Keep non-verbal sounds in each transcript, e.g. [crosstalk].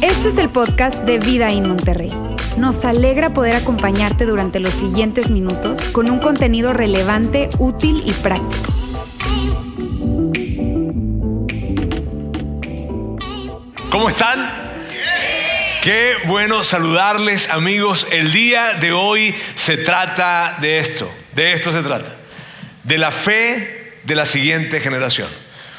Este es el podcast de Vida en Monterrey. Nos alegra poder acompañarte durante los siguientes minutos con un contenido relevante, útil y práctico. ¿Cómo están? Qué bueno saludarles amigos. El día de hoy se trata de esto, de esto se trata, de la fe de la siguiente generación.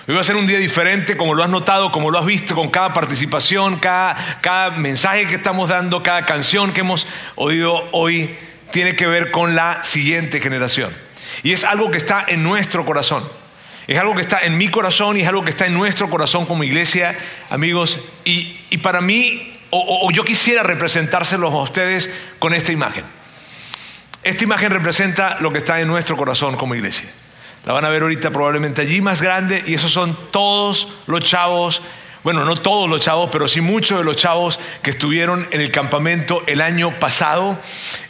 Hoy va a ser un día diferente, como lo has notado, como lo has visto, con cada participación, cada, cada mensaje que estamos dando, cada canción que hemos oído hoy, tiene que ver con la siguiente generación. Y es algo que está en nuestro corazón. Es algo que está en mi corazón y es algo que está en nuestro corazón como iglesia, amigos. Y, y para mí, o, o, yo quisiera representárselos a ustedes con esta imagen. Esta imagen representa lo que está en nuestro corazón como iglesia. La van a ver ahorita probablemente allí más grande y esos son todos los chavos, bueno, no todos los chavos, pero sí muchos de los chavos que estuvieron en el campamento el año pasado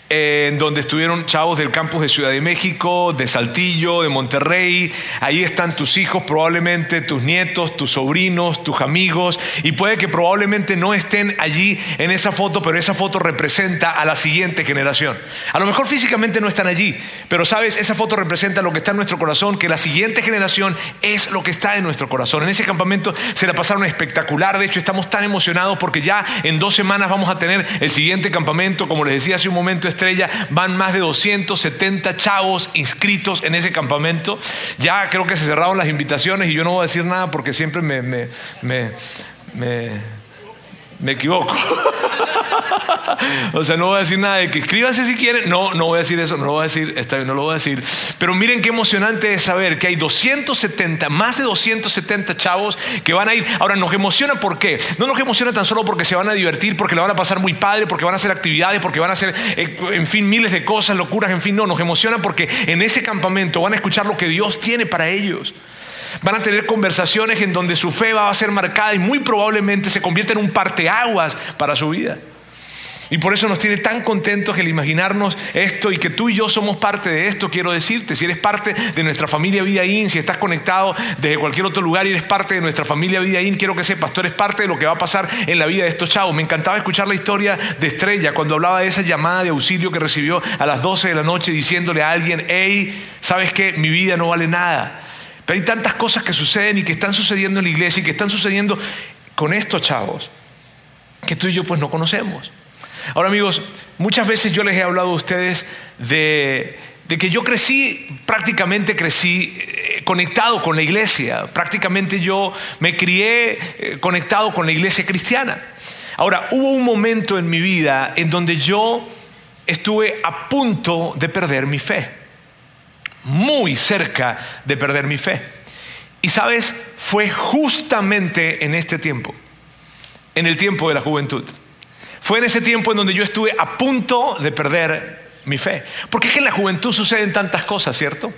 en donde estuvieron chavos del campus de Ciudad de México, de Saltillo, de Monterrey. Ahí están tus hijos, probablemente tus nietos, tus sobrinos, tus amigos. Y puede que probablemente no estén allí en esa foto, pero esa foto representa a la siguiente generación. A lo mejor físicamente no están allí, pero sabes, esa foto representa lo que está en nuestro corazón, que la siguiente generación es lo que está en nuestro corazón. En ese campamento se la pasaron espectacular. De hecho, estamos tan emocionados porque ya en dos semanas vamos a tener el siguiente campamento, como les decía hace un momento, estrella, van más de 270 chavos inscritos en ese campamento. Ya creo que se cerraron las invitaciones y yo no voy a decir nada porque siempre me, me, me, me, me equivoco. [laughs] o sea, no voy a decir nada de que escríbanse si quieren. No, no voy a decir eso, no lo voy a decir, esta vez no lo voy a decir. Pero miren qué emocionante es saber que hay 270, más de 270 chavos que van a ir. Ahora, nos emociona ¿por qué? No nos emociona tan solo porque se van a divertir, porque le van a pasar muy padre, porque van a hacer actividades, porque van a hacer, eh, en fin, miles de cosas, locuras, en fin, no, nos emociona porque en ese campamento van a escuchar lo que Dios tiene para ellos. Van a tener conversaciones en donde su fe va a ser marcada y muy probablemente se convierta en un parteaguas para su vida. Y por eso nos tiene tan contentos el imaginarnos esto y que tú y yo somos parte de esto, quiero decirte. Si eres parte de nuestra familia Vidaín, si estás conectado desde cualquier otro lugar y eres parte de nuestra familia Vidaín, quiero que sepas, tú eres parte de lo que va a pasar en la vida de estos chavos. Me encantaba escuchar la historia de Estrella cuando hablaba de esa llamada de auxilio que recibió a las 12 de la noche diciéndole a alguien, hey, ¿sabes qué? Mi vida no vale nada. Pero hay tantas cosas que suceden y que están sucediendo en la iglesia y que están sucediendo con estos chavos que tú y yo pues no conocemos. Ahora amigos, muchas veces yo les he hablado a ustedes de, de que yo crecí, prácticamente crecí eh, conectado con la iglesia, prácticamente yo me crié eh, conectado con la iglesia cristiana. Ahora, hubo un momento en mi vida en donde yo estuve a punto de perder mi fe, muy cerca de perder mi fe. Y sabes, fue justamente en este tiempo, en el tiempo de la juventud. Fue en ese tiempo en donde yo estuve a punto de perder mi fe. Porque es que en la juventud suceden tantas cosas, ¿cierto?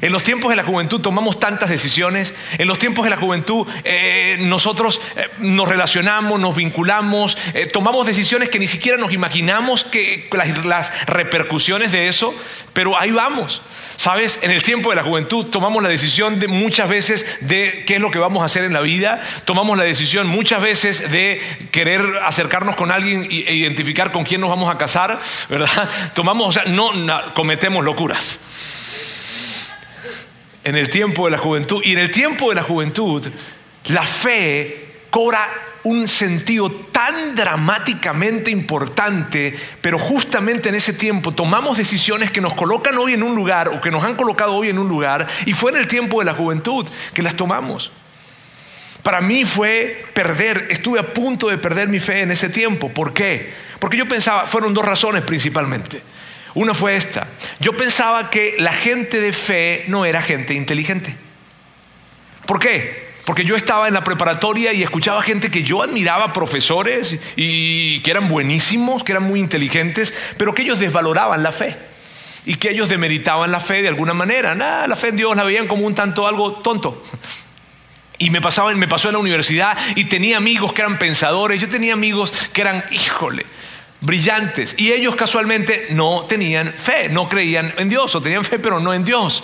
En los tiempos de la juventud tomamos tantas decisiones. En los tiempos de la juventud eh, nosotros eh, nos relacionamos, nos vinculamos, eh, tomamos decisiones que ni siquiera nos imaginamos que las, repercusiones de eso, pero ahí vamos. Sabes, en el tiempo de la juventud tomamos la decisión de muchas veces de qué es lo que vamos a hacer en la vida, tomamos la decisión muchas veces de querer acercarnos con alguien e identificar con quién nos vamos a casar, ¿verdad? [laughs] Tomamos, o sea, no cometemos locuras. En el tiempo de la juventud y en el tiempo de la juventud la fe cobra un sentido tan dramáticamente importante, pero justamente en ese tiempo tomamos decisiones que nos colocan hoy en un lugar o que nos han colocado hoy en un lugar y fue en el tiempo de la juventud que las tomamos. Para mí fue perder, estuve a punto de perder mi fe en ese tiempo. ¿Por qué? Porque yo pensaba, fueron dos razones principalmente. Una fue esta, yo pensaba que la gente de fe no era gente inteligente. ¿Por qué? Porque yo estaba en la preparatoria y escuchaba gente que yo admiraba, profesores, y que eran buenísimos, que eran muy inteligentes, pero que ellos desvaloraban la fe. Y que ellos demeritaban la fe de alguna manera. Nada, la fe en Dios la veían como un tanto algo tonto. Y me, pasaba, me pasó en la universidad y tenía amigos que eran pensadores, yo tenía amigos que eran, híjole, brillantes. Y ellos casualmente no tenían fe, no creían en Dios, o tenían fe pero no en Dios.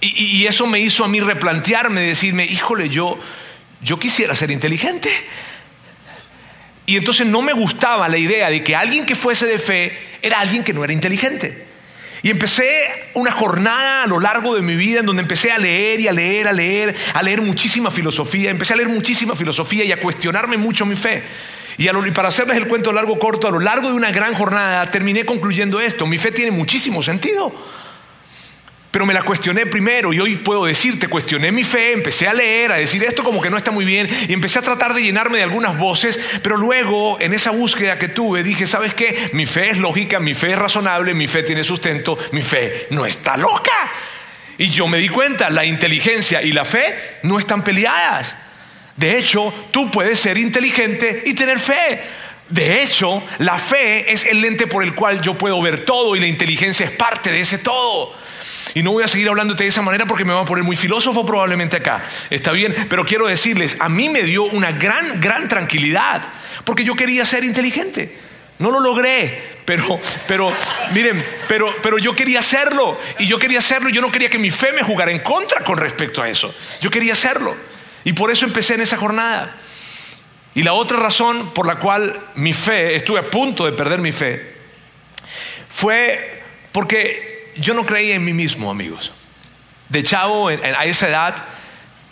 Y, eso me hizo a mí replantearme, decirme, híjole, yo, yo quisiera ser inteligente. Y entonces no me gustaba la idea de que alguien que fuese de fe era alguien que no era inteligente. Y empecé una jornada a lo largo de mi vida en donde empecé a leer y a leer, a leer, a leer muchísima filosofía. Empecé a leer muchísima filosofía y a cuestionarme mucho mi fe. Y, y para hacerles el cuento largo corto, a lo largo de una gran jornada terminé concluyendo esto. Mi fe tiene muchísimo sentido. Pero me la cuestioné primero y hoy puedo decirte, cuestioné mi fe, empecé a leer, a decir esto como que no está muy bien y empecé a tratar de llenarme de algunas voces, pero luego en esa búsqueda que tuve dije, ¿sabes qué? Mi fe es lógica, mi fe es razonable, mi fe tiene sustento, mi fe no está loca. Y yo me di cuenta, la inteligencia y la fe no están peleadas. De hecho, tú puedes ser inteligente y tener fe. De hecho, la fe es el lente por el cual yo puedo ver todo y la inteligencia es parte de ese todo. Y no voy a seguir hablándote de esa manera porque me va a poner muy filósofo probablemente acá. Está bien, pero quiero decirles, a mí me dio una gran, gran tranquilidad porque yo quería ser inteligente. No lo logré, pero, pero, miren, pero, pero yo quería hacerlo y yo quería hacerlo y yo no quería que mi fe me jugara en contra con respecto a eso. Yo quería hacerlo y por eso empecé en esa jornada. Y la otra razón por la cual mi fe, estuve a punto de perder mi fe, fue porque yo no creía en mí mismo, amigos. De chavo, a esa edad,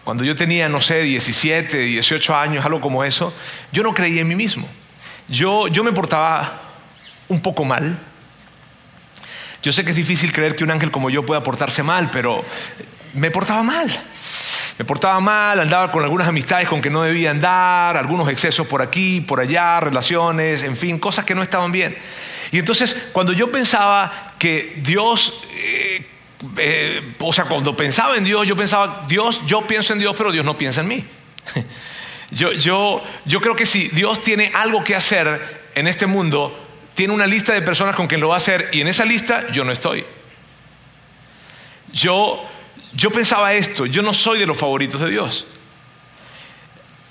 cuando yo tenía, no sé, 17, 18 años, algo como eso, yo no creía en mí mismo. Yo, yo me portaba un poco mal. Yo sé que es difícil creer que un ángel como yo pueda portarse mal, pero me portaba mal. Me portaba mal, andaba con algunas amistades con que no debía andar, algunos excesos por aquí, por allá, relaciones, en fin, cosas que no estaban bien. Y entonces, cuando yo pensaba que Dios, eh, eh, o sea, cuando pensaba en Dios, yo pensaba, Dios, yo pienso en Dios, pero Dios no piensa en mí. [laughs] yo, yo, yo creo que si Dios tiene algo que hacer en este mundo, tiene una lista de personas con quien lo va a hacer y en esa lista yo no estoy. Yo, yo pensaba esto, yo no soy de los favoritos de Dios.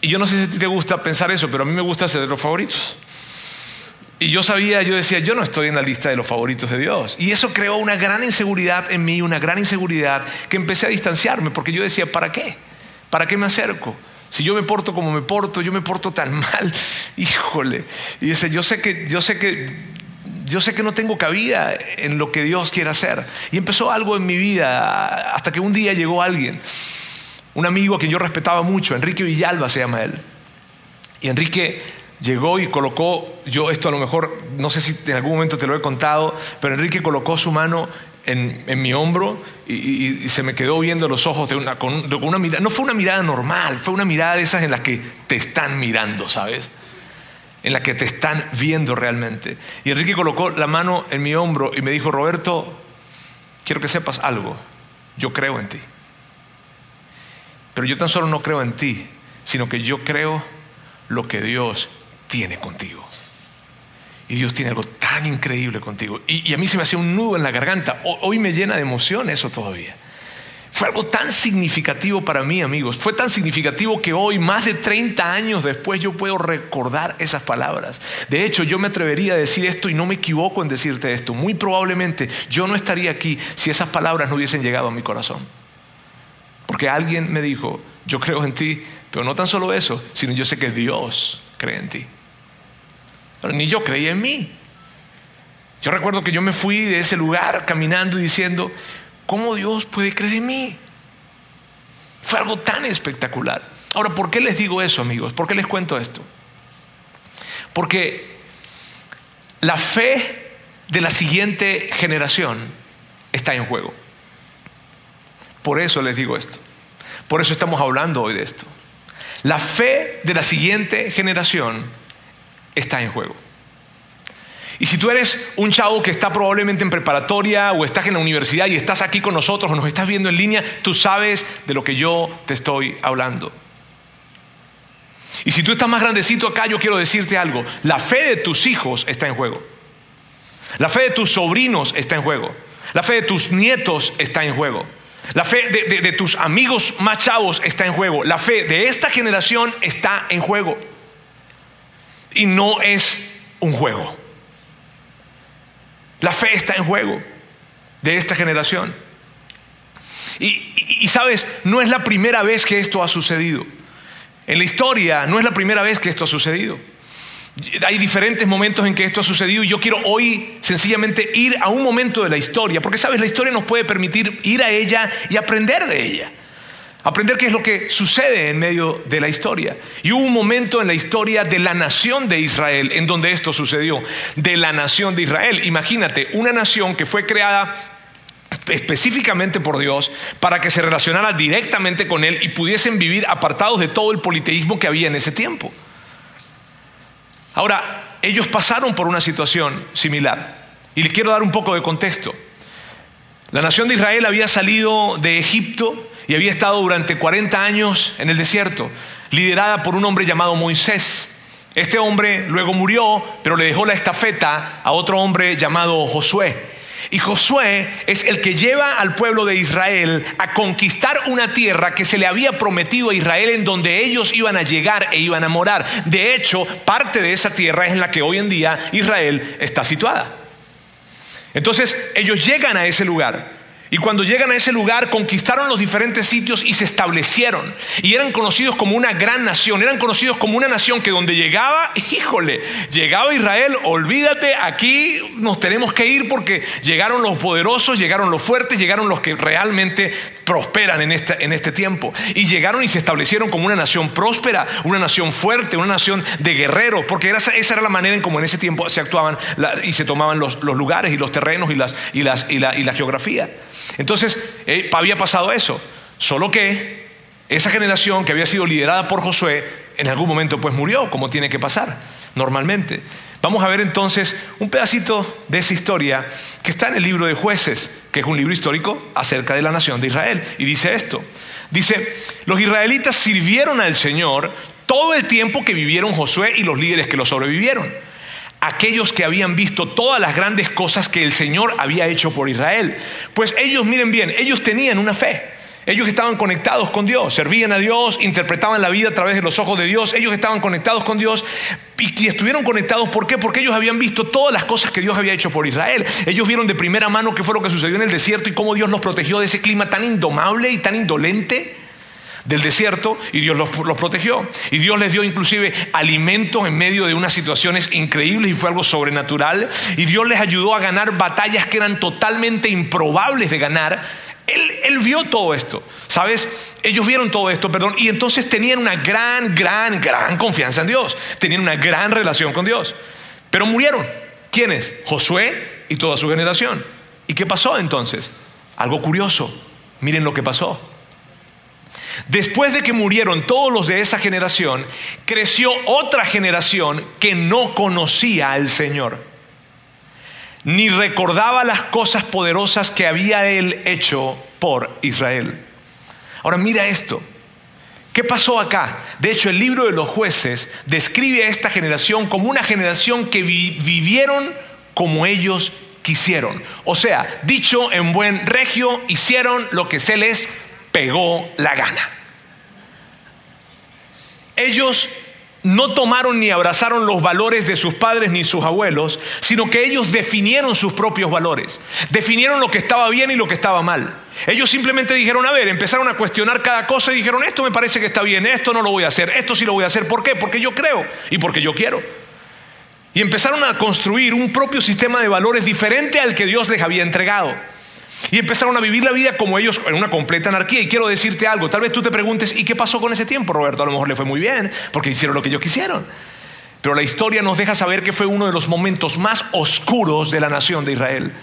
Y yo no sé si a ti te gusta pensar eso, pero a mí me gusta ser de los favoritos. Y yo sabía, yo decía, yo no estoy en la lista de los favoritos de Dios. Y eso creó una gran inseguridad en mí, una gran inseguridad que empecé a distanciarme, porque yo decía, ¿para qué? ¿Para qué me acerco? Si yo me porto como me porto, yo me porto tan [laughs] mal, híjole. Y dice, yo sé que, yo sé que, yo sé que no tengo cabida en lo que Dios quiere hacer. Y empezó algo en mi vida, hasta que un día llegó alguien, un amigo a quien yo respetaba mucho, Enrique Villalba se llama él. Y Enrique llegó y colocó, yo esto a lo mejor, no sé si en algún momento te lo he contado, pero Enrique colocó su mano en, mi hombro y, se me quedó viendo los ojos de una, con, una mirada, no fue una mirada normal, fue una mirada de esas en las que te están mirando, ¿sabes? En la que te están viendo realmente. Y Enrique colocó la mano en mi hombro y me dijo, Roberto, quiero que sepas algo, yo creo en ti. Pero yo tan solo no creo en ti, sino que yo creo lo que Dios tiene contigo. Y Dios tiene algo tan increíble contigo. Y, a mí se me hacía un nudo en la garganta. Hoy me llena de emoción eso todavía. Fue algo tan significativo para mí, amigos. Fue tan significativo que hoy, más de 30 años después, yo puedo recordar esas palabras. De hecho, yo me atrevería a decir esto y no me equivoco en decirte esto. Muy probablemente yo no estaría aquí si esas palabras no hubiesen llegado a mi corazón. Porque alguien me dijo, yo creo en ti, pero no tan solo eso, sino yo sé que Dios cree en ti. Pero ni yo creía en mí. Yo recuerdo que yo me fui de ese lugar caminando y diciendo, ¿cómo Dios puede creer en mí? Fue algo tan espectacular. Ahora, ¿por qué les digo eso, amigos? ¿Por qué les cuento esto? Porque la fe de la siguiente generación está en juego. Por eso les digo esto. Por eso estamos hablando hoy de esto. La fe de la siguiente generación está en juego. Y si tú eres un chavo que está probablemente en preparatoria o estás en la universidad y estás aquí con nosotros o nos estás viendo en línea, tú sabes de lo que yo te estoy hablando. Y si tú estás más grandecito acá, yo quiero decirte algo. La fe de tus hijos está en juego. La fe de tus sobrinos está en juego. La fe de tus nietos está en juego. La fe de, tus amigos más chavos está en juego. La fe de esta generación está en juego. Y no es un juego. La fe está en juego de esta generación. Y, sabes, no es la primera vez que esto ha sucedido. En la historia no es la primera vez que esto ha sucedido. Hay diferentes momentos en que esto ha sucedido y yo quiero hoy sencillamente ir a un momento de la historia, porque sabes, la historia nos puede permitir ir a ella y aprender de ella. Aprender qué es lo que sucede en medio de la historia. Y hubo un momento en la historia de la nación de Israel en donde esto sucedió. De la nación de Israel. Imagínate, una nación que fue creada específicamente por Dios para que se relacionara directamente con Él y pudiesen vivir apartados de todo el politeísmo que había en ese tiempo. Ahora, ellos pasaron por una situación similar y les quiero dar un poco de contexto. La nación de Israel había salido de Egipto y había estado durante 40 años en el desierto, liderada por un hombre llamado Moisés. Este hombre luego murió, pero le dejó la estafeta a otro hombre llamado Josué. Y Josué es el que lleva al pueblo de Israel a conquistar una tierra que se le había prometido a Israel en donde ellos iban a llegar e iban a morar. De hecho, parte de esa tierra es en la que hoy en día Israel está situada. Entonces, ellos llegan a ese lugar. Y cuando llegan a ese lugar, conquistaron los diferentes sitios y se establecieron. Y eran conocidos como una gran nación. Eran conocidos como una nación que donde llegaba, [laughs] híjole, llegaba Israel, olvídate, aquí nos tenemos que ir porque llegaron los poderosos, llegaron los fuertes, llegaron los que realmente prosperan en este, en este tiempo. Y llegaron y se establecieron como una nación próspera, una nación fuerte, una nación de guerreros, porque esa era la manera en como en ese tiempo se actuaban y se tomaban los, lugares y los terrenos y, las, y, las, y la geografía. Entonces, eh, había pasado eso. Solo que esa generación que había sido liderada por Josué, en algún momento pues murió, como tiene que pasar normalmente. Vamos a ver entonces un pedacito de esa historia que está en el libro de jueces, que es un libro histórico acerca de la nación de Israel. Y dice esto. Dice, los israelitas sirvieron al Señor todo el tiempo que vivieron Josué y los líderes que lo sobrevivieron aquellos que habían visto todas las grandes cosas que el Señor había hecho por Israel. Pues ellos, miren bien, ellos tenían una fe. Ellos estaban conectados con Dios, servían a Dios, interpretaban la vida a través de los ojos de Dios, ellos estaban conectados con Dios y, estuvieron conectados, ¿por qué? Porque ellos habían visto todas las cosas que Dios había hecho por Israel. Ellos vieron de primera mano qué fue lo que sucedió en el desierto y cómo Dios los protegió de ese clima tan indomable y tan indolente del desierto y Dios los, protegió. Y Dios les dio inclusive alimentos en medio de unas situaciones increíbles y fue algo sobrenatural. Y Dios les ayudó a ganar batallas que eran totalmente improbables de ganar. Él, él vio todo esto, ¿sabes? Ellos vieron todo esto, perdón, y entonces tenían una gran, gran, gran confianza en Dios. Tenían una gran relación con Dios. Pero murieron. ¿Quiénes? Josué y toda su generación. ¿Y qué pasó entonces? Algo curioso. Miren lo que pasó. Después de que murieron todos los de esa generación, creció otra generación que no conocía al Señor, ni recordaba las cosas poderosas que había Él hecho por Israel. Ahora mira esto. ¿Qué pasó acá? De hecho, el libro de los jueces describe a esta generación como una generación que vivieron como ellos quisieron. O sea, dicho en buen regio, hicieron lo que se les pegó la gana. Ellos no tomaron ni abrazaron los valores de sus padres ni sus abuelos, sino que ellos definieron sus propios valores, definieron lo que estaba bien y lo que estaba mal. Ellos simplemente dijeron, a ver, empezaron a cuestionar cada cosa y dijeron, esto me parece que está bien, esto no lo voy a hacer, esto sí lo voy a hacer. ¿Por qué? Porque yo creo y porque yo quiero. Y empezaron a construir un propio sistema de valores diferente al que Dios les había entregado. Y empezaron a vivir la vida como ellos en una completa anarquía. Y quiero decirte algo, tal vez tú te preguntes, ¿y qué pasó con ese tiempo, Roberto? A lo mejor le fue muy bien, porque hicieron lo que ellos quisieron. Pero la historia nos deja saber que fue uno de los momentos más oscuros de la nación de Israel.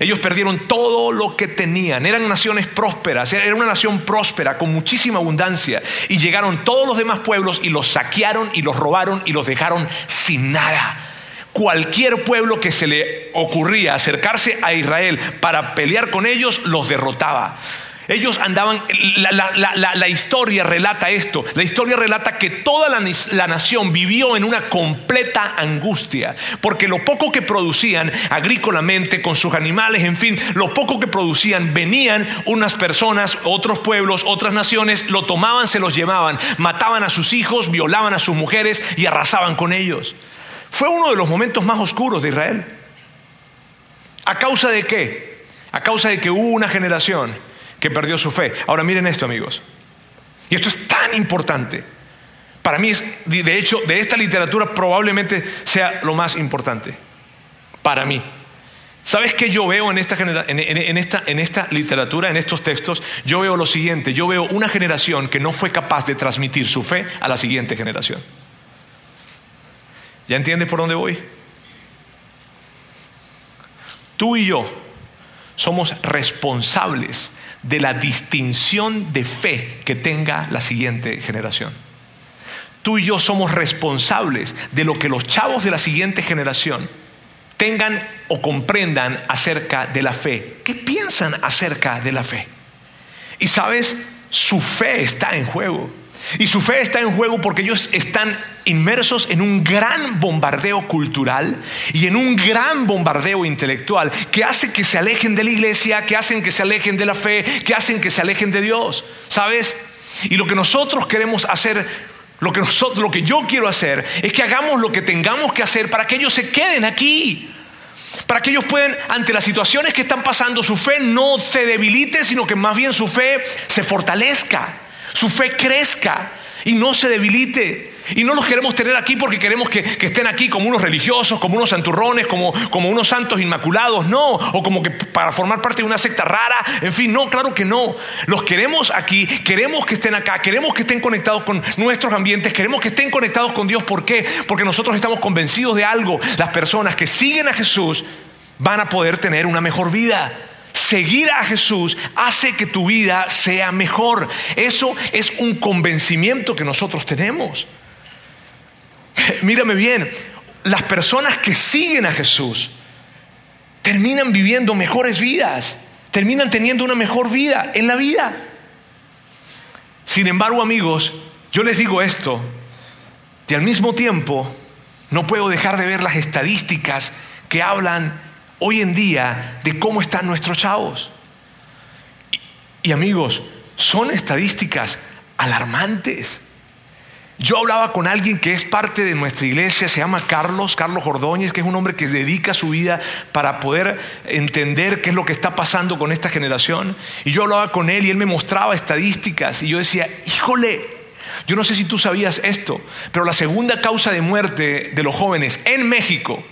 Ellos perdieron todo lo que tenían. Eran naciones prósperas. Era una nación próspera con muchísima abundancia. Y llegaron todos los demás pueblos y los saquearon y los robaron y los dejaron sin nada cualquier pueblo que se le ocurría acercarse a Israel para pelear con ellos, los derrotaba. Ellos andaban, la, historia relata esto, la historia relata que toda la, nación vivió en una completa angustia, porque lo poco que producían agrícolamente, con sus animales, en fin, lo poco que producían, venían unas personas, otros pueblos, otras naciones, lo tomaban, se los llevaban, mataban a sus hijos, violaban a sus mujeres y arrasaban con ellos. Fue uno de los momentos más oscuros de Israel. ¿A causa de qué? A causa de que hubo una generación que perdió su fe. Ahora miren esto, amigos. Y esto es tan importante. Para mí, es, de hecho, de esta literatura probablemente sea lo más importante. Para mí. ¿Sabes qué yo veo en esta, en, esta, en esta literatura, en estos textos? Yo veo lo siguiente, yo veo una generación que no fue capaz de transmitir su fe a la siguiente generación. ¿Ya entiendes por dónde voy? Tú y yo somos responsables de la distinción de fe que tenga la siguiente generación. Tú y yo somos responsables de lo que los chavos de la siguiente generación tengan o comprendan acerca de la fe. ¿Qué piensan acerca de la fe? Y sabes, su fe está en juego. Y su fe está en juego porque ellos están inmersos en un gran bombardeo cultural y en un gran bombardeo intelectual que hace que se alejen de la iglesia, que hacen que se alejen de la fe, que hacen que se alejen de Dios. ¿Sabes? Y lo que nosotros queremos hacer, lo que, nosotros, lo que yo quiero hacer, es que hagamos lo que tengamos que hacer para que ellos se queden aquí. Para que ellos puedan, ante las situaciones que están pasando, su fe no se debilite, sino que más bien su fe se fortalezca su fe crezca y no se debilite. Y no los queremos tener aquí porque queremos que, estén aquí como unos religiosos, como unos santurrones, como, como unos santos inmaculados, no, o como que para formar parte de una secta rara, en fin, no, claro que no. Los queremos aquí, queremos que estén acá, queremos que estén conectados con nuestros ambientes, queremos que estén conectados con Dios. ¿Por qué? Porque nosotros estamos convencidos de algo. Las personas que siguen a Jesús van a poder tener una mejor vida. Seguir a Jesús hace que tu vida sea mejor. Eso es un convencimiento que nosotros tenemos. [laughs] Mírame bien, las personas que siguen a Jesús terminan viviendo mejores vidas, terminan teniendo una mejor vida en la vida. Sin embargo, amigos, yo les digo esto, y al mismo tiempo no puedo dejar de ver las estadísticas que hablan hoy en día de cómo están nuestros chavos. Y, amigos, son estadísticas alarmantes. Yo hablaba con alguien que es parte de nuestra iglesia, se llama Carlos, Carlos Ordóñez, que es un hombre que dedica su vida para poder entender qué es lo que está pasando con esta generación. Y yo hablaba con él y él me mostraba estadísticas y yo decía, híjole, yo no sé si tú sabías esto, pero la segunda causa de muerte de los jóvenes en México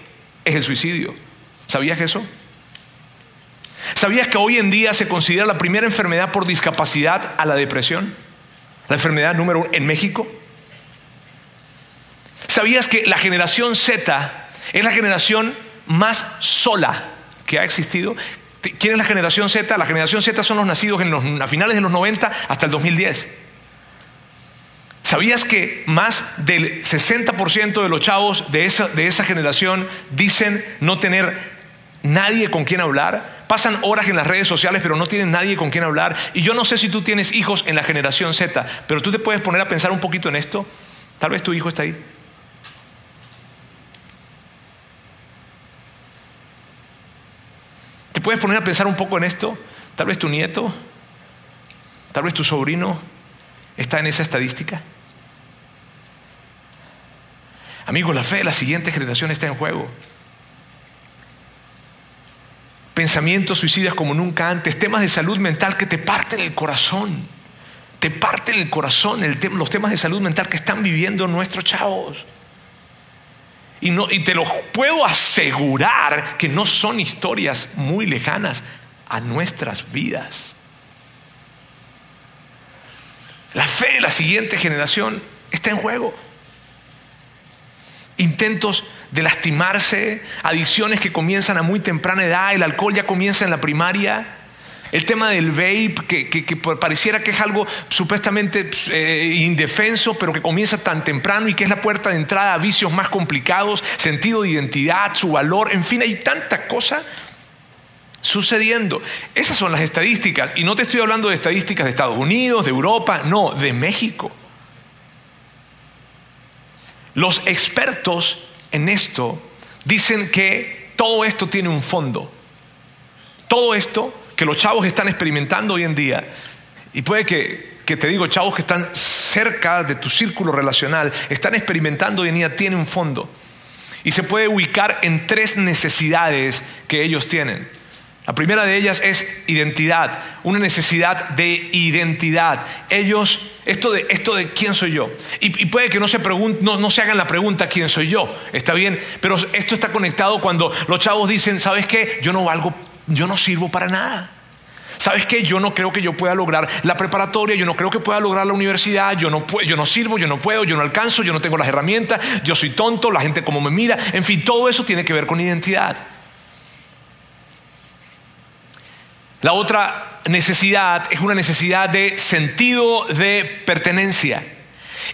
es el suicidio. ¿Sabías eso? ¿Sabías que hoy en día se considera la primera enfermedad por discapacidad a la depresión? La enfermedad número uno en México. ¿Sabías que la generación Z es la generación más sola que ha existido? ¿Quién es la generación Z? La generación Z son los nacidos en a finales de los 90 hasta el 2010. ¿Sabías que más del 60% de los chavos de esa, de esa generación dicen no tener nadie con quien hablar, pasan horas en las redes sociales pero no tienen nadie con quien hablar. Y yo no sé si tú tienes hijos en la generación Z, pero tú te puedes poner a pensar un poquito en esto. Tal vez tu hijo está ahí. ¿Te puedes poner a pensar un poco en esto? Tal vez tu nieto, tal vez tu sobrino está en esa estadística. Amigos, la fe de la siguiente generación está en juego pensamientos suicidas como nunca antes, temas de salud mental que te parten el corazón, te parten el corazón los temas de salud mental que están viviendo nuestros chavos. Y, no, y te lo puedo asegurar que no son historias muy lejanas a nuestras vidas. La fe de la siguiente generación está en juego. Intentos de lastimarse, adicciones que comienzan a muy temprana edad, el alcohol ya comienza en la primaria, el tema del vape, que, pareciera que es algo supuestamente eh, indefenso, pero que comienza tan temprano y que es la puerta de entrada a vicios más complicados, sentido de identidad, su valor, en fin, hay tanta cosa sucediendo. Esas son las estadísticas, y no te estoy hablando de estadísticas de Estados Unidos, de Europa, no, de México. Los expertos en esto dicen que todo esto tiene un fondo. Todo esto que los chavos están experimentando hoy en día, y puede que, que te digo, chavos que están cerca de tu círculo relacional, están experimentando hoy en día, tiene un fondo. Y se puede ubicar en tres necesidades que ellos tienen. La primera de ellas es identidad, una necesidad de identidad. Ellos, esto de, esto de quién soy yo. Y, puede que no se, hagan la pregunta quién soy yo, está bien, pero esto está conectado cuando los chavos dicen, ¿sabes qué? Yo no valgo, yo no sirvo para nada. ¿Sabes qué? Yo no creo que yo pueda lograr la preparatoria, yo no creo que pueda lograr la universidad, yo no, yo no sirvo, yo no puedo, yo no alcanzo, yo no tengo las herramientas, yo soy tonto, la gente como me mira, en fin, todo eso tiene que ver con identidad. La otra necesidad es una necesidad de sentido de pertenencia.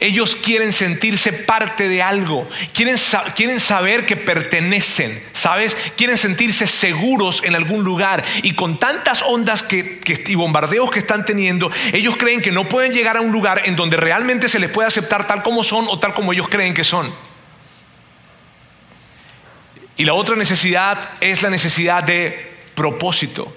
Ellos quieren sentirse parte de algo, quieren, quieren, saber que pertenecen, ¿sabes? Quieren sentirse seguros en algún lugar. Y con tantas ondas que, y bombardeos que están teniendo, ellos creen que no pueden llegar a un lugar en donde realmente se les puede aceptar tal como son o tal como ellos creen que son. Y la otra necesidad es la necesidad de propósito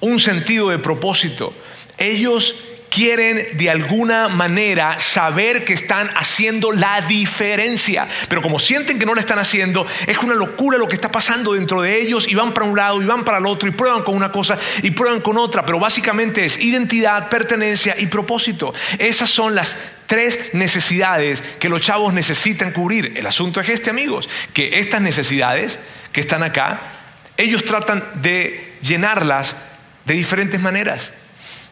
un sentido de propósito. Ellos quieren de alguna manera saber que están haciendo la diferencia, pero como sienten que no la están haciendo, es una locura lo que está pasando dentro de ellos y van para un lado y van para el otro y prueban con una cosa y prueban con otra, pero básicamente es identidad, pertenencia y propósito. Esas son las tres necesidades que los chavos necesitan cubrir. El asunto es este, amigos, que estas necesidades que están acá, ellos tratan de llenarlas de diferentes maneras,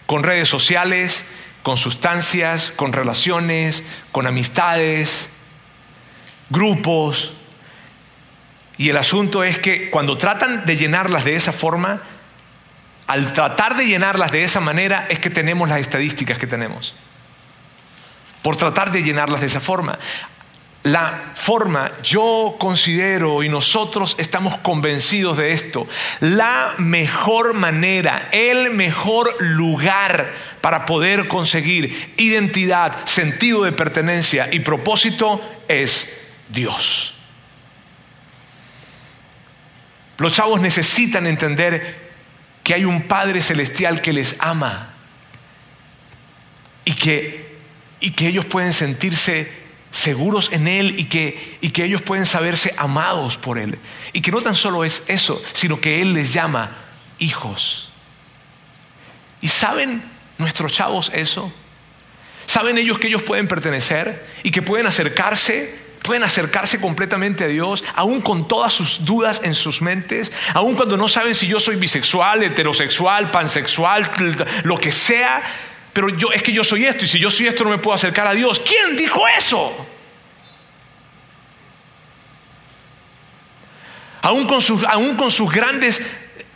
con redes sociales, con sustancias, con relaciones, con amistades, grupos. Y el asunto es que cuando tratan de llenarlas de esa forma, al tratar de llenarlas de esa manera es que tenemos las estadísticas que tenemos. Por tratar de llenarlas de esa forma la forma, yo considero y nosotros estamos convencidos de esto, la mejor manera, el mejor lugar para poder conseguir identidad, sentido de pertenencia y propósito es Dios. Los chavos necesitan entender que hay un Padre Celestial que les ama y que, y que ellos pueden sentirse seguros en Él y que, y que ellos pueden saberse amados por Él. Y que no tan solo es eso, sino que Él les llama hijos. ¿Y saben nuestros chavos eso? ¿Saben ellos que ellos pueden pertenecer y que pueden acercarse? Pueden acercarse completamente a Dios, aún con todas sus dudas en sus mentes, aún cuando no saben si yo soy bisexual, heterosexual, pansexual, lo que sea, pero yo es que yo soy esto y si yo soy esto no me puedo acercar a Dios. ¿Quién dijo eso? Aún con sus, aún con sus grandes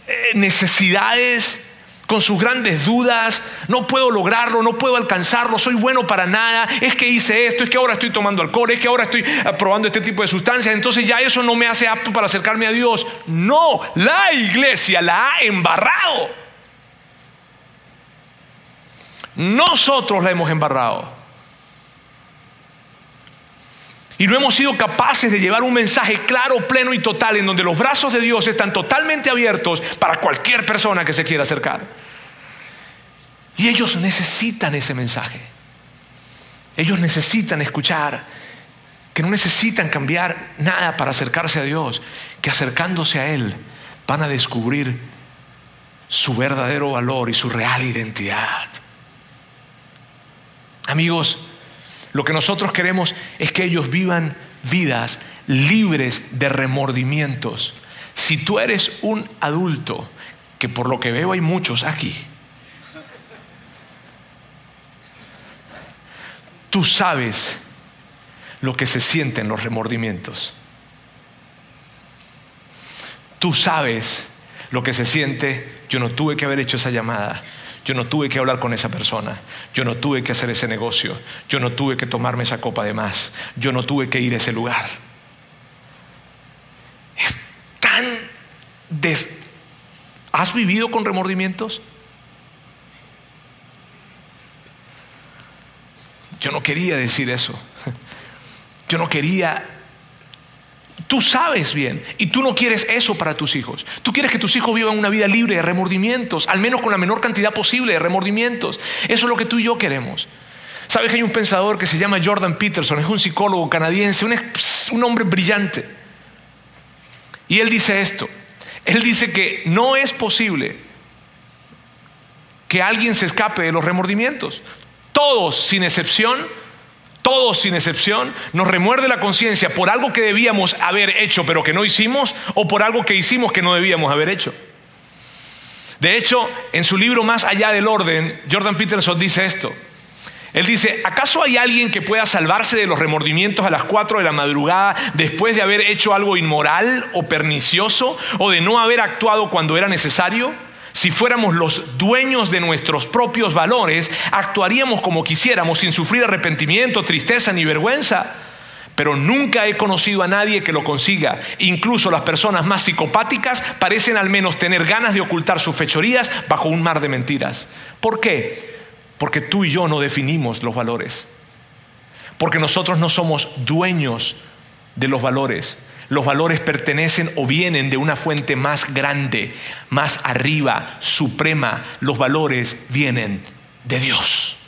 eh, necesidades, con sus grandes dudas, no puedo lograrlo, no puedo alcanzarlo, soy bueno para nada, es que hice esto, es que ahora estoy tomando alcohol, es que ahora estoy probando este tipo de sustancias, entonces ya eso no me hace apto para acercarme a Dios. No, la iglesia la ha embarrado. Nosotros la hemos embarrado. Y no hemos sido capaces de llevar un mensaje claro, pleno y total en donde los brazos de Dios están totalmente abiertos para cualquier persona que se quiera acercar. Y ellos necesitan ese mensaje. Ellos necesitan escuchar que no necesitan cambiar nada para acercarse a Dios, que acercándose a Él van a descubrir su verdadero valor y su real identidad. Amigos, lo que nosotros queremos es que ellos vivan vidas libres de remordimientos. Si tú eres un adulto, que por lo que veo hay muchos aquí, tú sabes lo que se sienten los remordimientos. Tú sabes lo que se siente, yo no tuve que haber hecho esa llamada, yo no tuve que hablar con esa persona, yo no tuve que hacer ese negocio, yo no tuve que tomarme esa copa de más, yo no tuve que ir a ese lugar. Es tan... ¿Has vivido con remordimientos? Yo no quería decir eso. Yo no quería Tú sabes bien y tú no quieres eso para tus hijos. Tú quieres que tus hijos vivan una vida libre de remordimientos, al menos con la menor cantidad posible de remordimientos. Eso es lo que tú y yo queremos. Sabes que hay un pensador que se llama Jordan Peterson, es un psicólogo canadiense, un, hombre brillante. Y él dice esto, Él dice que no es posible que alguien se escape de los remordimientos. Todos, sin excepción, todos sin excepción, nos remuerde la conciencia por algo que debíamos haber hecho pero que no hicimos o por algo que hicimos que no debíamos haber hecho. De hecho, en su libro Más allá del orden, Jordan Peterson dice esto. Él dice, ¿acaso hay alguien que pueda salvarse de los remordimientos a las 4 de la madrugada después de haber hecho algo inmoral o pernicioso o de no haber actuado cuando era necesario? Si fuéramos los dueños de nuestros propios valores, actuaríamos como quisiéramos sin sufrir arrepentimiento, tristeza ni vergüenza. Pero nunca he conocido a nadie que lo consiga. Incluso las personas más psicopáticas parecen al menos tener ganas de ocultar sus fechorías bajo un mar de mentiras. ¿Por qué? Porque tú y yo no definimos los valores. Porque nosotros no somos dueños de los valores. Los valores pertenecen o vienen de una fuente más grande, más arriba, suprema. Los valores vienen de Dios.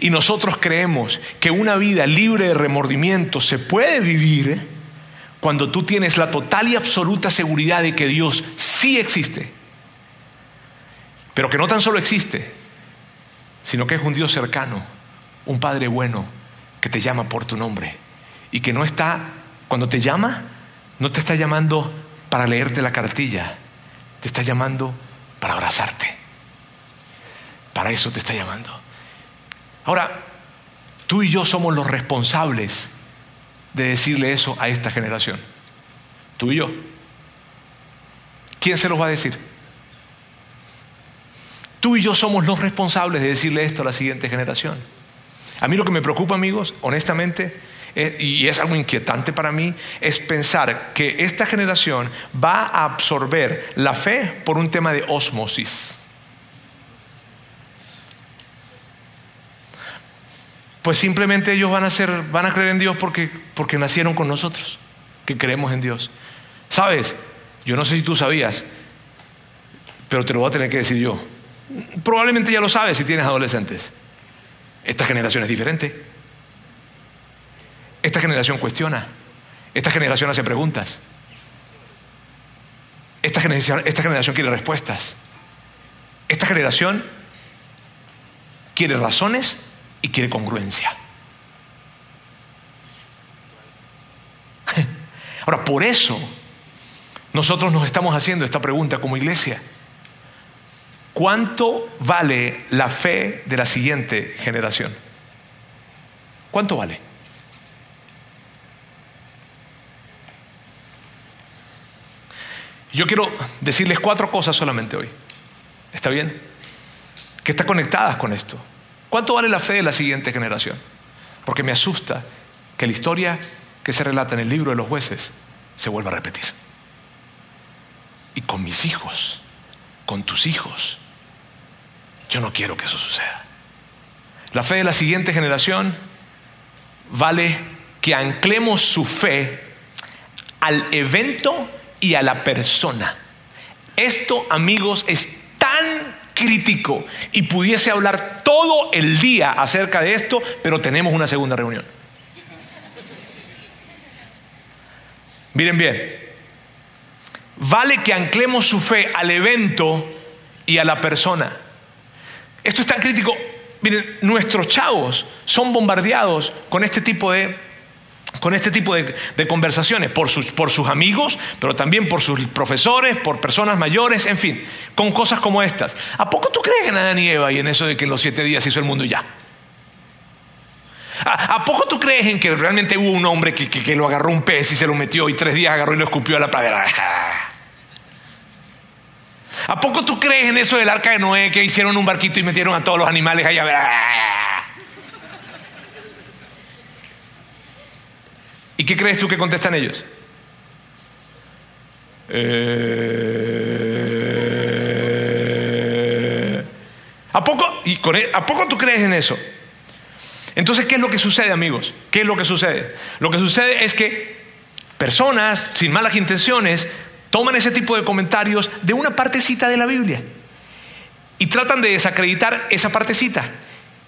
Y nosotros creemos que una vida libre de remordimiento se puede vivir cuando tú tienes la total y absoluta seguridad de que Dios sí existe pero que no tan solo existe, sino que es un Dios cercano, un Padre bueno que te llama por tu nombre y que no está, cuando te llama, no te está llamando para leerte la cartilla, te está llamando para abrazarte. Para eso te está llamando. Ahora, tú y yo somos los responsables de decirle eso a esta generación. Tú y yo. ¿Quién se los va a decir? Tú y yo somos los responsables de decirle esto a la siguiente generación. A mí lo que me preocupa, amigos, honestamente, y es algo inquietante para mí, es pensar que esta generación va a absorber la fe por un tema de osmosis. Pues simplemente ellos van a, ser, van a creer en Dios porque, porque nacieron con nosotros, que creemos en Dios. ¿Sabes? Yo no sé si tú sabías, pero te lo voy a tener que decir yo. Probablemente ya lo sabes si tienes adolescentes. Esta generación es diferente. Esta generación cuestiona. Esta generación hace preguntas. Esta generación, esta generación quiere respuestas. Esta generación quiere razones y quiere congruencia. [laughs] Ahora, por eso nosotros nos estamos haciendo esta pregunta como iglesia. ¿Cuánto vale la fe de la siguiente generación? ¿Cuánto vale? Yo quiero decirles cuatro cosas solamente hoy. ¿Está bien? Que están conectadas con esto. ¿Cuánto vale la fe de la siguiente generación? Porque me asusta que la historia que se relata en el libro de los jueces se vuelva a repetir. Y con mis hijos, con tus hijos, yo no quiero que eso suceda. La fe de la siguiente generación vale que anclemos su fe al evento y a la persona. Esto, amigos, es tan crítico y pudiese hablar todo el día acerca de esto, pero tenemos una segunda reunión. Miren bien, vale que anclemos su fe al evento y a la persona. Esto es tan crítico. Miren, nuestros chavos son bombardeados con este tipo de, con este tipo de, conversaciones, por sus, por sus amigos, pero también por sus profesores, por personas mayores, en fin, con cosas como estas. ¿A poco tú crees en Adán y Eva y en eso de que en los siete días hizo el mundo y ya? ¿A, poco tú crees en que realmente hubo un hombre que, que, lo agarró un pez y se lo metió y tres días agarró y lo escupió a la pradera? [laughs] ¿A poco tú crees en eso del arca de Noé que hicieron un barquito y metieron a todos los animales allá? ¿Y qué crees tú que contestan ellos? Eh, ¿A poco? ¿Y e, ¿A poco tú crees en eso? Entonces, ¿qué es lo que sucede, amigos? ¿Qué es lo que sucede? Lo que sucede es que personas sin malas intenciones toman ese tipo de comentarios de una partecita de la Biblia y tratan de desacreditar esa partecita.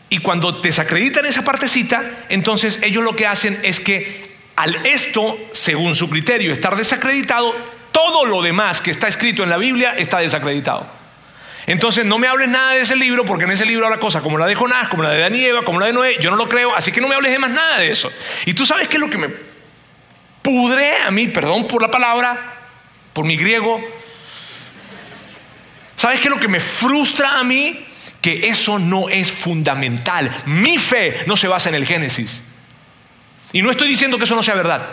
Y cuando desacreditan esa partecita, entonces ellos lo que hacen es que al esto, según su criterio, estar desacreditado, todo lo demás que está escrito en la Biblia está desacreditado. Entonces no me hables nada de ese libro porque en ese libro habla cosas como la de Jonás, como la de Danieva, como la de Noé, yo no lo creo, así que no me hables de más nada de eso. Y tú sabes qué es lo que me pudre a mí, perdón por la palabra, por mi griego, ¿sabes qué es lo que me frustra a mí? Que eso no es fundamental. Mi fe no se basa en el Génesis. Y no estoy diciendo que eso no sea verdad.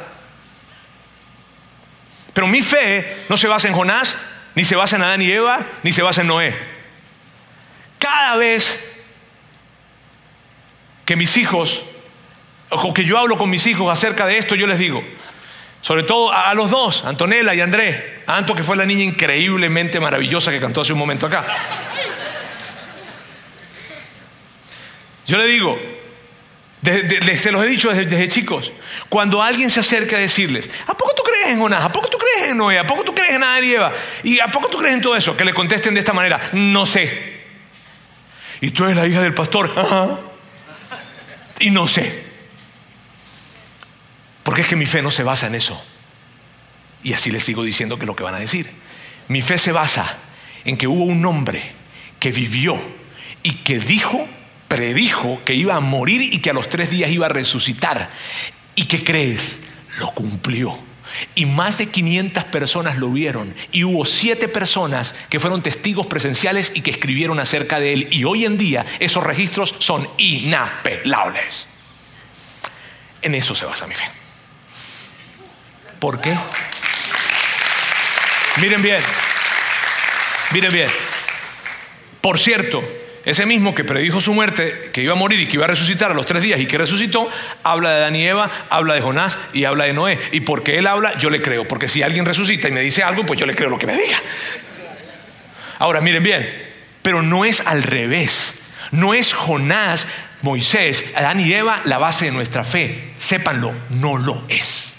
Pero mi fe no se basa en Jonás, ni se basa en Adán y Eva, ni se basa en Noé. Cada vez que mis hijos, o que yo hablo con mis hijos acerca de esto, yo les digo, sobre todo a, los dos, Antonella y Andrés, Anto que fue la niña increíblemente maravillosa que cantó hace un momento acá. Yo le digo, se los he dicho desde, chicos. Cuando alguien se acerca a decirles, ¿a poco tú crees en Jonás? ¿A poco tú crees en Noé? ¿A poco tú crees en Adán y Eva? ¿Y a poco tú crees en todo eso? Que le contesten de esta manera, no sé. Y tú eres la hija del pastor. [laughs] Y no sé. Porque es que mi fe no se basa en eso. Y así les sigo diciendo que es lo que van a decir. Mi fe se basa en que hubo un hombre que vivió y que dijo predijo que iba a morir y que a los tres días iba a resucitar. ¿Y qué crees? Lo cumplió. Y más de 500 personas lo vieron. Y hubo siete personas que fueron testigos presenciales y que escribieron acerca de él. Y hoy en día esos registros son inapelables. En eso se basa mi fe. ¿Por qué? Miren bien. Miren bien. Por cierto, ese mismo que predijo su muerte, que iba a morir y que iba a resucitar a los tres días y que resucitó, habla de Daniel, Eva, habla de Jonás y habla de Noé. Y porque él habla, yo le creo. Porque si alguien resucita y me dice algo, pues yo le creo lo que me diga. Ahora, miren bien, pero no es al revés. No es Jonás, Moisés, Adán y Eva la base de nuestra fe. Sépanlo, no lo es.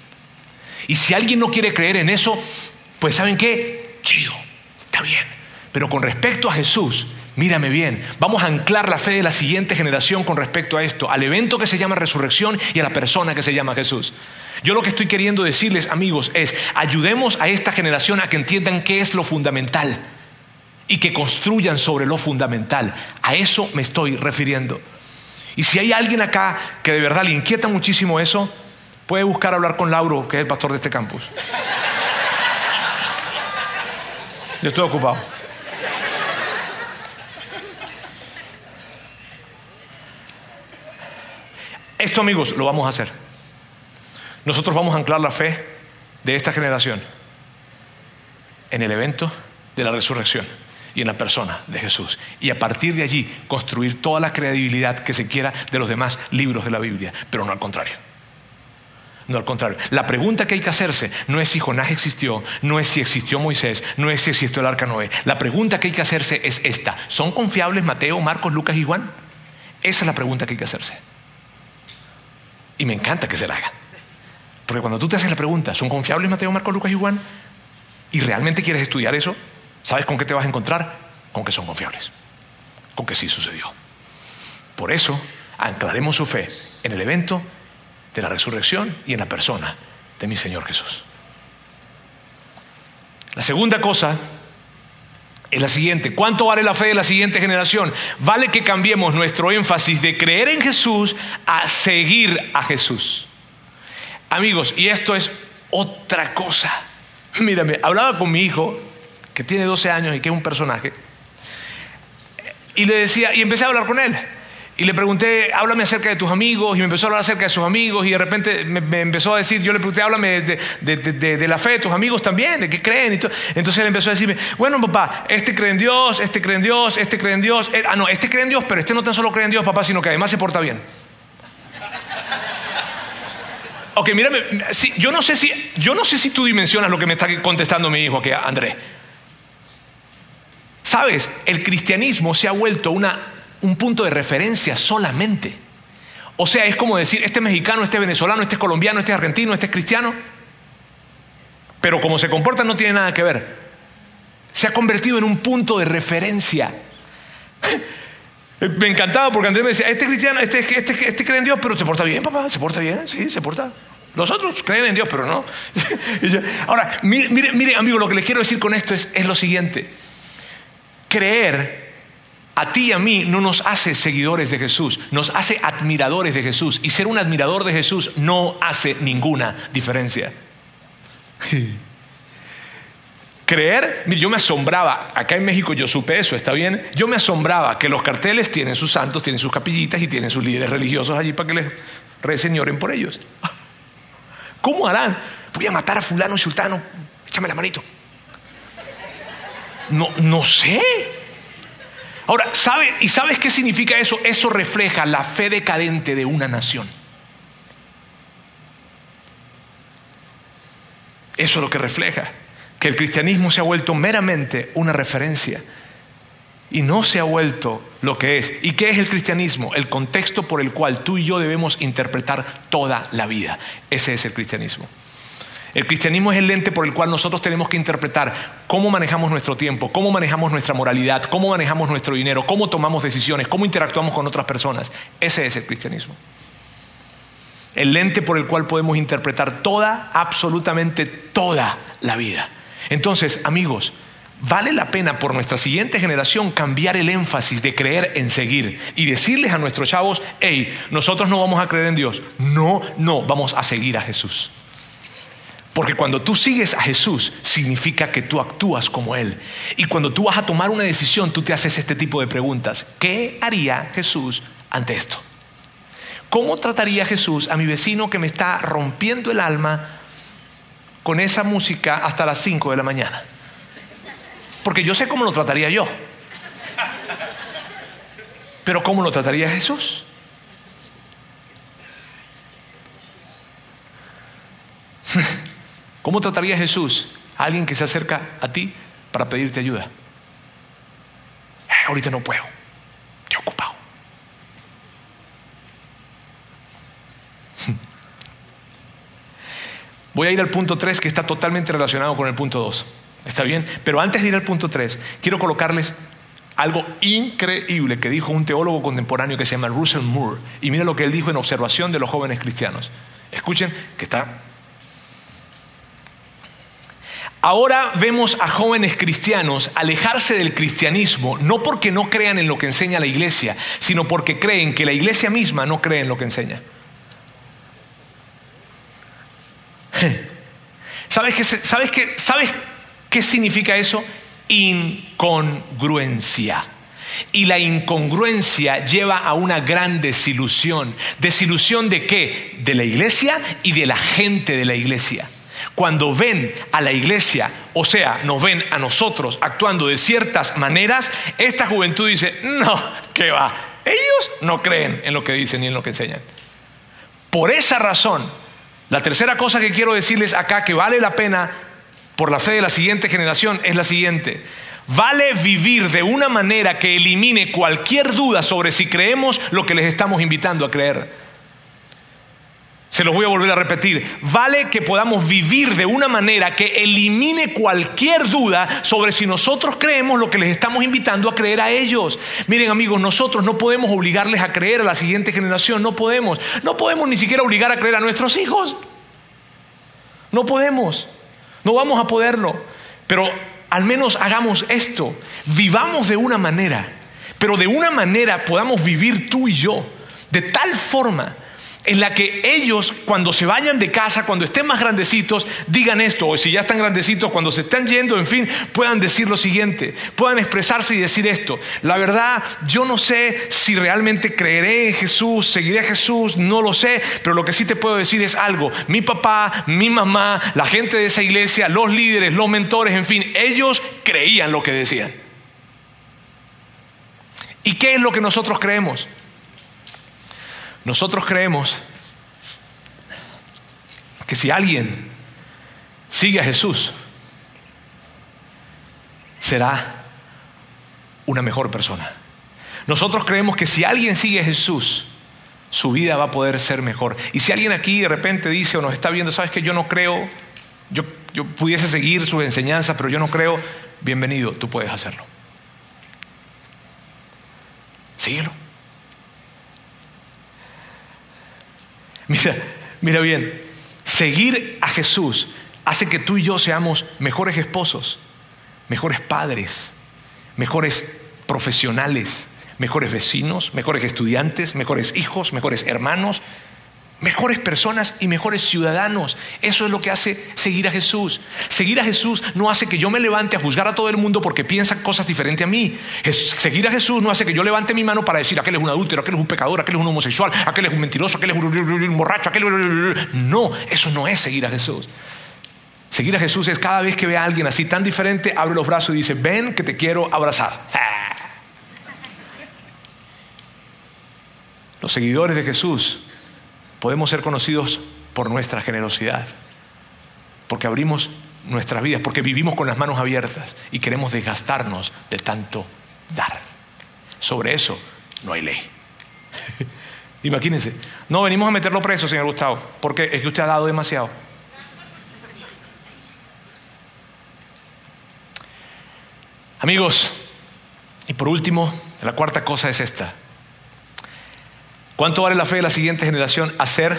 Y si alguien no quiere creer en eso, pues ¿saben qué? Chido, está bien. Pero con respecto a Jesús, Mírame bien, vamos a anclar la fe de la siguiente generación con respecto a esto, al evento que se llama resurrección y a la persona que se llama Jesús. Yo lo que estoy queriendo decirles, amigos, es ayudemos a esta generación a que entiendan qué es lo fundamental y que construyan sobre lo fundamental. A eso me estoy refiriendo. Y si hay alguien acá que de verdad le inquieta muchísimo eso, puede buscar hablar con Lauro, que es el pastor de este campus. Yo estoy ocupado. Esto amigos lo vamos a hacer. Nosotros vamos a anclar la fe de esta generación en el evento de la resurrección y en la persona de Jesús. Y a partir de allí construir toda la credibilidad que se quiera de los demás libros de la Biblia, pero no al contrario. No al contrario. La pregunta que hay que hacerse no es si Jonás existió, no es si existió Moisés, no es si existió el arca Noé. La pregunta que hay que hacerse es esta. ¿Son confiables Mateo, Marcos, Lucas y Juan? Esa es la pregunta que hay que hacerse. Y me encanta que se la hagan. Porque cuando tú te haces la pregunta, ¿son confiables Mateo, Marcos, Lucas y Juan? Y realmente quieres estudiar eso, ¿sabes con qué te vas a encontrar? Con que son confiables. Con que sí sucedió. Por eso, anclaremos su fe en el evento de la resurrección y en la persona de mi Señor Jesús. La segunda cosa es la siguiente. ¿Cuánto vale la fe de la siguiente generación? Vale que cambiemos nuestro énfasis de creer en Jesús a seguir a Jesús. Amigos, y esto es otra cosa. [laughs] Mírame, hablaba con mi hijo, que tiene 12 años y que es un personaje, y le decía, y empecé a hablar con él. Y le pregunté, háblame acerca de tus amigos, y me empezó a hablar acerca de sus amigos, y de repente me, empezó a decir, yo le pregunté, háblame de, la fe de tus amigos también, de qué creen. Y Entonces él empezó a decirme, bueno, papá, este cree en Dios, este cree en Dios, este cree en Dios. Eh, ah, no, este cree en Dios, pero este no tan solo cree en Dios, papá, sino que además se porta bien. Ok, mírame, yo, no sé si, yo no sé si tú dimensionas lo que me está contestando mi hijo aquí, Andrés. Sabes, el cristianismo se ha vuelto una un punto de referencia solamente. O sea, es como decir, este mexicano, este venezolano, este colombiano, este argentino, este cristiano. Pero como se comporta no tiene nada que ver. Se ha convertido en un punto de referencia. [laughs] Me encantaba porque Andrés me decía, este cristiano, este, este, este cree en Dios, pero se porta bien, papá, se porta bien, sí, se porta. Los otros creen en Dios, pero no. [laughs] Ahora, mire, mire, mire, amigo, lo que les quiero decir con esto es, es lo siguiente. Creer a ti y a mí no nos hace seguidores de Jesús, nos hace admiradores de Jesús. Y ser un admirador de Jesús no hace ninguna diferencia. [laughs] Creer, yo me asombraba, acá en México yo supe eso, ¿está bien? Yo me asombraba que los carteles tienen sus santos, tienen sus capillitas y tienen sus líderes religiosos allí para que les recen y oren por ellos. [laughs] ¿Cómo harán? Voy a matar a fulano y sultano, échame la manito. No, no sé. Ahora, ¿sabe, ¿y sabes qué significa eso? Eso refleja la fe decadente de una nación. Eso es lo que refleja, que el cristianismo se ha vuelto meramente una referencia y no se ha vuelto lo que es. ¿Y qué es el cristianismo? El contexto por el cual tú y yo debemos interpretar toda la vida. Ese es el cristianismo. El cristianismo es el lente por el cual nosotros tenemos que interpretar cómo manejamos nuestro tiempo, cómo manejamos nuestra moralidad, cómo manejamos nuestro dinero, cómo tomamos decisiones, cómo interactuamos con otras personas. Ese es el cristianismo. El lente por el cual podemos interpretar toda, absolutamente toda la vida. Entonces, amigos, vale la pena por nuestra siguiente generación cambiar el énfasis de creer en seguir y decirles a nuestros chavos, hey, nosotros no vamos a creer en Dios. No, no, vamos a seguir a Jesús. Porque cuando tú sigues a Jesús, significa que tú actúas como Él. Y cuando tú vas a tomar una decisión, tú te haces este tipo de preguntas. ¿Qué haría Jesús ante esto? ¿Cómo trataría Jesús a mi vecino que me está rompiendo el alma con esa música hasta las 5 de la mañana? Porque yo sé cómo lo trataría yo. Pero ¿cómo lo trataría Jesús? [laughs] ¿Cómo trataría Jesús a alguien que se acerca a ti para pedirte ayuda? ahorita no puedo, estoy ocupado. [laughs] Voy a ir al punto 3 que está totalmente relacionado con el punto 2. ¿Está bien? Pero antes de ir al punto 3, quiero colocarles algo increíble que dijo un teólogo contemporáneo que se llama Russell Moore. Y mira lo que él dijo en observación de los jóvenes cristianos. Escuchen que está Ahora vemos a jóvenes cristianos alejarse del cristianismo, no porque no crean en lo que enseña la iglesia, sino porque creen que la iglesia misma no cree en lo que enseña. [laughs] ¿Sabes qué, sabes qué, ¿Sabes qué significa eso? Incongruencia. Y la incongruencia lleva a una gran desilusión. ¿Desilusión de qué? De la iglesia y de la gente de la iglesia cuando ven a la iglesia, o sea, nos ven a nosotros actuando de ciertas maneras, esta juventud dice, no, ¿qué va? Ellos no creen en lo que dicen ni en lo que enseñan. Por esa razón, la tercera cosa que quiero decirles acá que vale la pena por la fe de la siguiente generación es la siguiente. Vale vivir de una manera que elimine cualquier duda sobre si creemos lo que les estamos invitando a creer. Se los voy a volver a repetir. Vale que podamos vivir de una manera que elimine cualquier duda sobre si nosotros creemos lo que les estamos invitando a creer a ellos. Miren amigos, nosotros no podemos obligarles a creer a la siguiente generación. No podemos. No podemos ni siquiera obligar a creer a nuestros hijos. No podemos. No vamos a poderlo. Pero al menos hagamos esto. Vivamos de una manera. Pero de una manera podamos vivir tú y yo. De tal forma en la que ellos cuando se vayan de casa, cuando estén más grandecitos, digan esto, o si ya están grandecitos, cuando se están yendo, en fin, puedan decir lo siguiente, puedan expresarse y decir esto. La verdad, yo no sé si realmente creeré en Jesús, seguiré a Jesús, no lo sé, pero lo que sí te puedo decir es algo. Mi papá, mi mamá, la gente de esa iglesia, los líderes, los mentores, en fin, ellos creían lo que decían. ¿Y qué es lo que nosotros creemos? Nosotros creemos que si alguien sigue a Jesús, será una mejor persona. Nosotros creemos que si alguien sigue a Jesús, su vida va a poder ser mejor. Y si alguien aquí de repente dice o nos está viendo, sabes que yo no creo, yo, yo pudiese seguir sus enseñanzas, pero yo no creo, bienvenido, tú puedes hacerlo. Síguelo. Mira, mira bien, Seguir a Jesús hace que tú y yo seamos mejores esposos, mejores padres, mejores profesionales, mejores vecinos, mejores estudiantes, mejores hijos, mejores hermanos, mejores personas y mejores ciudadanos. Eso es lo que hace seguir a Jesús. Seguir a Jesús no hace que yo me levante a juzgar a todo el mundo porque piensa cosas diferentes a mí. Seguir a Jesús no hace que yo levante mi mano para decir aquel es un adúltero, aquel es un pecador, aquel es un homosexual, aquel es un mentiroso, aquel es un borracho, aquel No, eso no es seguir a Jesús. Seguir a Jesús es cada vez que ve a alguien así tan diferente, abre los brazos y dice, ven que te quiero abrazar. [laughs] Los seguidores de Jesús podemos ser conocidos por nuestra generosidad, porque abrimos nuestras vidas, porque vivimos con las manos abiertas y queremos desgastarnos de tanto dar. Sobre eso no hay ley. [laughs] Imagínense, no venimos a meterlo preso, señor Gustavo, porque es que usted ha dado demasiado. Amigos, y por último, la cuarta cosa es esta. ¿Cuánto vale la fe de la siguiente generación? Hacer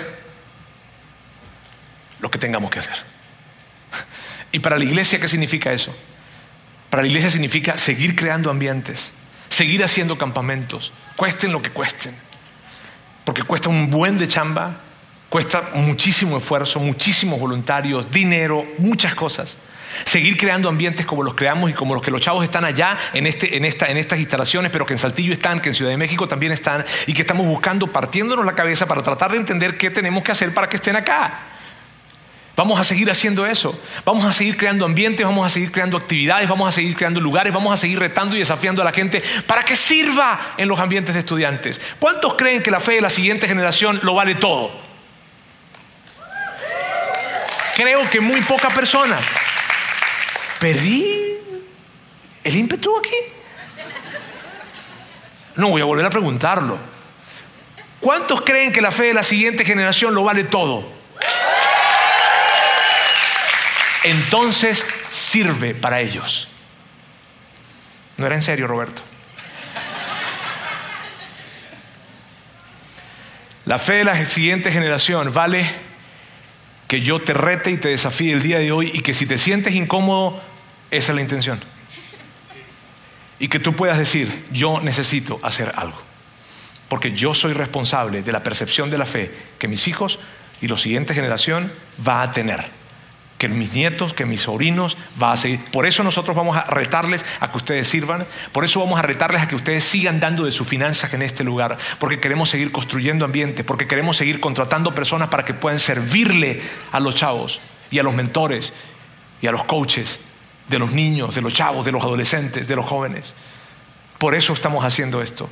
lo que tengamos que hacer. [laughs] ¿Y para la iglesia qué significa eso? Para la iglesia significa seguir creando ambientes, seguir haciendo campamentos, cuesten lo que cuesten. Porque cuesta un buen de chamba, cuesta muchísimo esfuerzo, muchísimos voluntarios, dinero, muchas cosas. Seguir creando ambientes como los creamos y como los que los chavos están allá en, este, en, esta, en estas instalaciones, pero que en Saltillo están, que en Ciudad de México también están, y que estamos buscando, partiéndonos la cabeza para tratar de entender qué tenemos que hacer para que estén acá. Vamos a seguir haciendo eso. Vamos a seguir creando ambientes, vamos a seguir creando actividades, vamos a seguir creando lugares, vamos a seguir retando y desafiando a la gente para que sirva en los ambientes de estudiantes. ¿Cuántos creen que la fe de la siguiente generación lo vale todo? Creo que muy pocas personas. ¿Perdí el ímpetu aquí? No voy a volver a preguntarlo. ¿Cuántos creen que la fe de la siguiente generación lo vale todo? Entonces sirve para ellos. No era en serio, Roberto. La fe de la siguiente generación vale que yo te rete y te desafíe el día de hoy y que si te sientes incómodo esa es la intención. Y que tú puedas decir, yo necesito hacer algo. Porque yo soy responsable de la percepción de la fe que mis hijos y la siguiente generación va a tener. Que mis nietos, que mis sobrinos va a seguir. Por eso nosotros vamos a retarles a que ustedes sirvan. Por eso vamos a retarles a que ustedes sigan dando de sus finanzas en este lugar. Porque queremos seguir construyendo ambiente. Porque queremos seguir contratando personas para que puedan servirle a los chavos y a los mentores y a los coaches de los niños, de los chavos, de los adolescentes, de los jóvenes. Por eso estamos haciendo esto.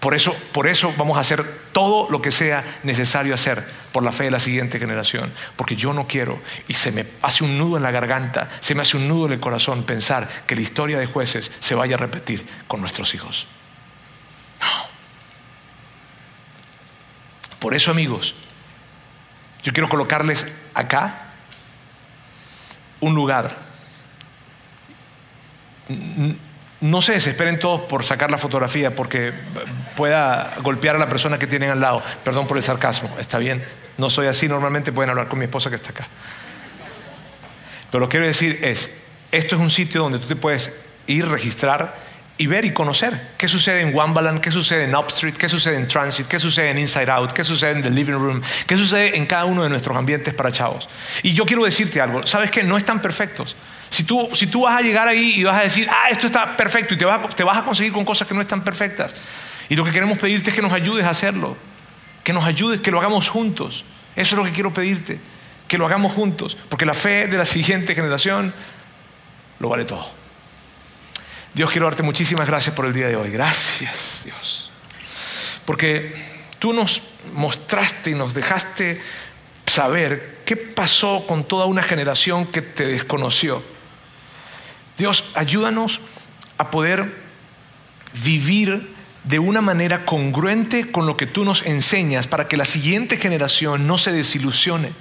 Por eso, por eso vamos a hacer todo lo que sea necesario hacer por la fe de la siguiente generación. Porque yo no quiero, y se me hace un nudo en la garganta, se me hace un nudo en el corazón pensar que la historia de jueces se vaya a repetir con nuestros hijos. No. Por eso, amigos, yo quiero colocarles acá un lugar no se desesperen todos por sacar la fotografía porque pueda golpear a la persona que tienen al lado. Perdón por el sarcasmo, está bien. No soy así, normalmente pueden hablar con mi esposa que está acá. Pero lo que quiero decir es, esto es un sitio donde tú te puedes ir, registrar y ver y conocer qué sucede en Wambaland, qué sucede en Upstreet, qué sucede en Transit, qué sucede en Inside Out, qué sucede en The Living Room, qué sucede en cada uno de nuestros ambientes para chavos. Y yo quiero decirte algo, ¿sabes qué? No están perfectos. Si tú, si tú vas a llegar ahí y vas a decir, ah, esto está perfecto y te vas, te vas a conseguir con cosas que no están perfectas. Y lo que queremos pedirte es que nos ayudes a hacerlo, que nos ayudes, que lo hagamos juntos. Eso es lo que quiero pedirte, que lo hagamos juntos, porque la fe de la siguiente generación lo vale todo. Dios, quiero darte muchísimas gracias por el día de hoy. Gracias, Dios. Porque tú nos mostraste y nos dejaste saber qué pasó con toda una generación que te desconoció. Dios, ayúdanos a poder vivir de una manera congruente con lo que tú nos enseñas para que la siguiente generación no se desilusione,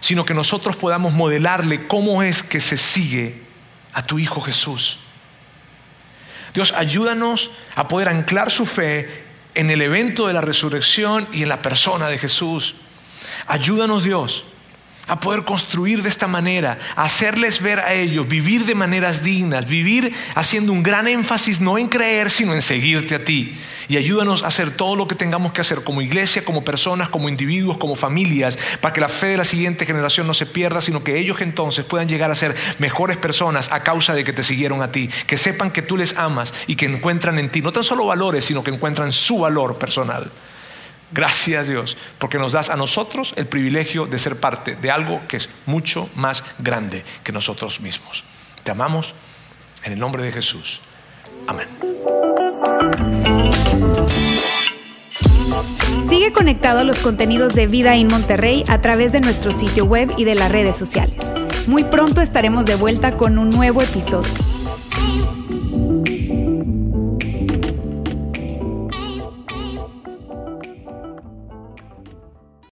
sino que nosotros podamos modelarle cómo es que se sigue a tu Hijo Jesús. Dios, ayúdanos a poder anclar su fe en el evento de la resurrección y en la persona de Jesús. Ayúdanos Dios a poder construir de esta manera, a hacerles ver a ellos, vivir de maneras dignas, vivir haciendo un gran énfasis no en creer, sino en seguirte a ti. Y ayúdanos a hacer todo lo que tengamos que hacer como iglesia, como personas, como individuos, como familias, para que la fe de la siguiente generación no se pierda, sino que ellos entonces puedan llegar a ser mejores personas a causa de que te siguieron a ti, que sepan que tú les amas y que encuentran en ti no tan solo valores, sino que encuentran su valor personal. Gracias Dios, porque nos das a nosotros el privilegio de ser parte de algo que es mucho más grande que nosotros mismos. Te amamos en el nombre de Jesús. Amén. Sigue conectado a los contenidos de Vida en Monterrey a través de nuestro sitio web y de las redes sociales. Muy pronto estaremos de vuelta con un nuevo episodio.